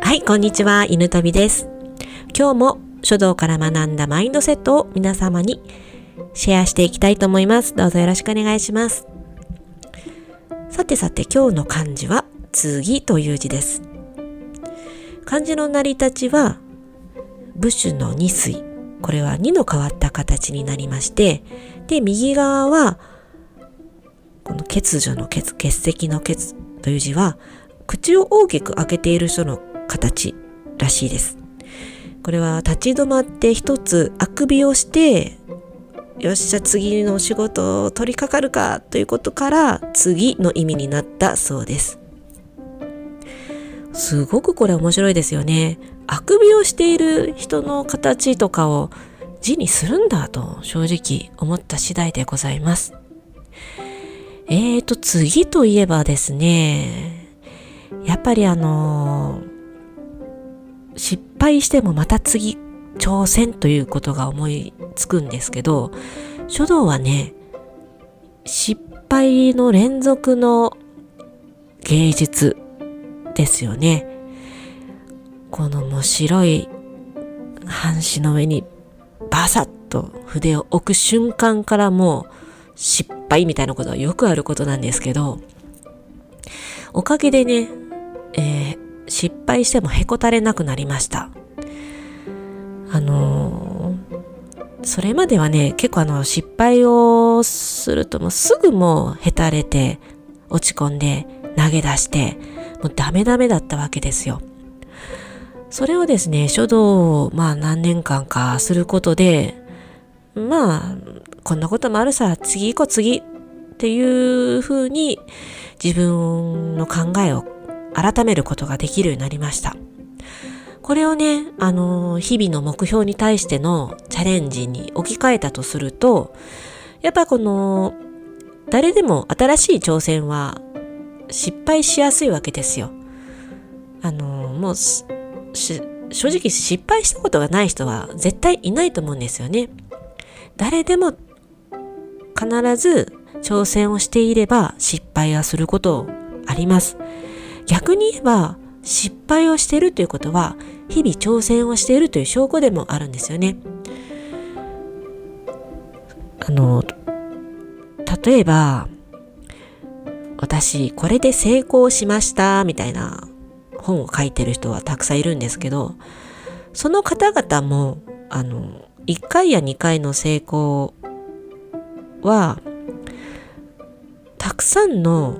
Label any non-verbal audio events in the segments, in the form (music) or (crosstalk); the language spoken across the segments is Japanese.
はい、こんにちは、犬飛です。今日も書道から学んだマインドセットを皆様にシェアしていきたいと思います。どうぞよろしくお願いします。さてさて、今日の漢字は、次という字です。漢字の成り立ちは、部首の二水。これは2の変わった形になりまして、で、右側は、この欠如の欠、欠席の欠という字は、口を大きく開けている人の形らしいです。これは立ち止まって一つあくびをして、よっしゃ次の仕事を取り掛かるかということから次の意味になったそうです。すごくこれ面白いですよね。あくびをしている人の形とかを字にするんだと正直思った次第でございます。えーと、次といえばですね、やっぱりあのー失敗してもまた次挑戦ということが思いつくんですけど、書道はね、失敗の連続の芸術ですよね。このもう白い半紙の上にバサッと筆を置く瞬間からもう失敗みたいなことはよくあることなんですけど、おかげでね、えー、失敗してもへこたれなくなりました。あのー、それまではね、結構あの、失敗をするともうすぐもうへたれて、落ち込んで、投げ出して、もうダメダメだったわけですよ。それをですね、書道をまあ何年間かすることで、まあ、こんなこともあるさ、次行こう次っていうふうに自分の考えを改めることができるようになりました。これをね、あの、日々の目標に対してのチャレンジに置き換えたとすると、やっぱこの、誰でも新しい挑戦は失敗しやすいわけですよ。あの、もう、正直失敗したことがない人は絶対いないと思うんですよね。誰でも必ず挑戦をしていれば失敗はすることあります。逆に言えば失敗をしているということは日々挑戦をしているという証拠でもあるんですよね。あの例えば私これで成功しましたみたいな本を書いてる人はたくさんいるんですけどその方々もあの1回や2回の成功はたくさんの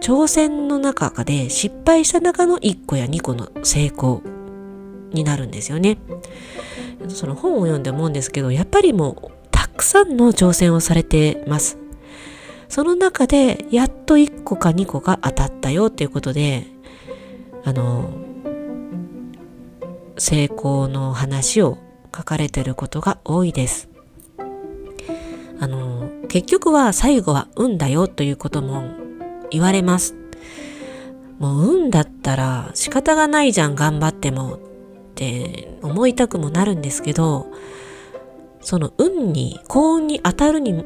挑戦の中で失敗した中の1個や2個の成功になるんですよね。その本を読んで思うんですけど、やっぱりもうたくさんの挑戦をされてます。その中でやっと1個か2個が当たったよっていうことで、あの、成功の話を書かれてることが多いです。あの、結局は最後は運だよということも言われます。もう運だったら仕方がないじゃん頑張ってもって思いたくもなるんですけどその運に幸運に当たるに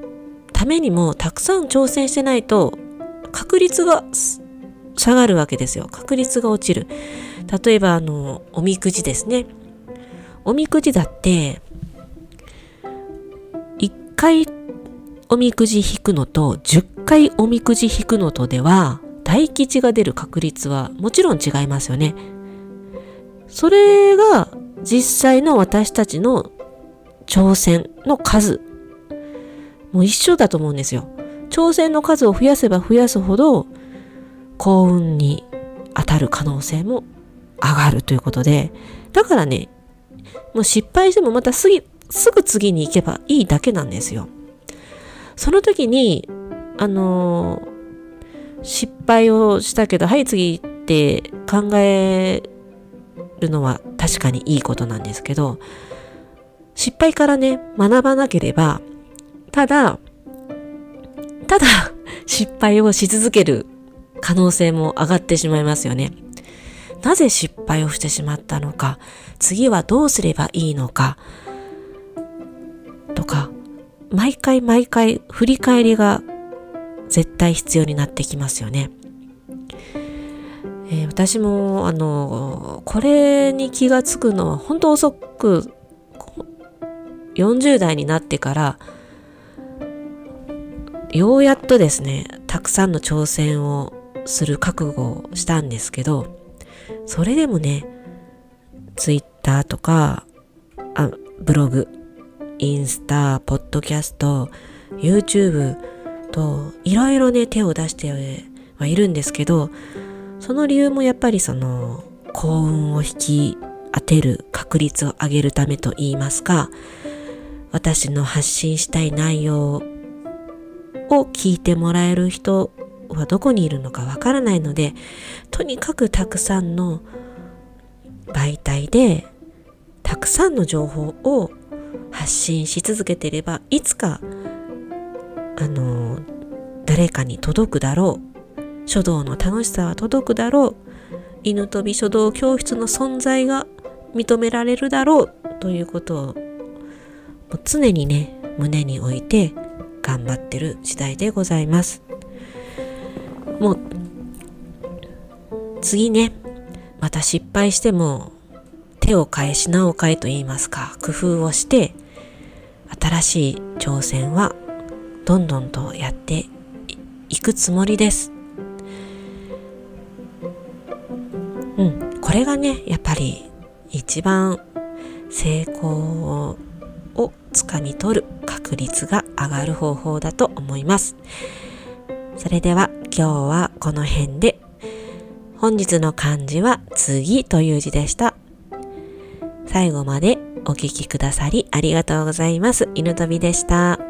ためにもたくさん挑戦してないと確率が下がるわけですよ確率が落ちる例えばあのおみくじですねおみくじだって一回おみくじ引くのと10回おみくじ引くのとでは大吉が出る確率はもちろん違いますよね。それが実際の私たちの挑戦の数もう一緒だと思うんですよ。挑戦の数を増やせば増やすほど幸運に当たる可能性も上がるということで、だからね、もう失敗してもまたすぐ、すぐ次に行けばいいだけなんですよ。その時に、あのー、失敗をしたけど、はい、次って考えるのは確かにいいことなんですけど、失敗からね、学ばなければ、ただ、ただ (laughs) 失敗をし続ける可能性も上がってしまいますよね。なぜ失敗をしてしまったのか、次はどうすればいいのか、とか、毎回毎回振り返りが絶対必要になってきますよね。えー、私も、あの、これに気がつくのは本当遅く、40代になってから、ようやっとですね、たくさんの挑戦をする覚悟をしたんですけど、それでもね、ツイッターとか、あブログ、インスタ、ポッドキャスト、YouTube といろいろね手を出してはいるんですけど、その理由もやっぱりその幸運を引き当てる確率を上げるためと言いますか、私の発信したい内容を聞いてもらえる人はどこにいるのかわからないので、とにかくたくさんの媒体でたくさんの情報を発信し続けていれば、いつか、あの、誰かに届くだろう。書道の楽しさは届くだろう。犬飛び書道教室の存在が認められるだろうということを常にね胸に置いて頑張ってる時代でございますもう次ねまた失敗しても手を変え品を変えと言いますか工夫をして新しい挑戦はどんどんとやっていくつもりです。うん、これがね、やっぱり一番成功をつかみ取る確率が上がる方法だと思います。それでは今日はこの辺で本日の漢字は次という字でした。最後までお聴きくださりありがとうございます。犬飛びでした。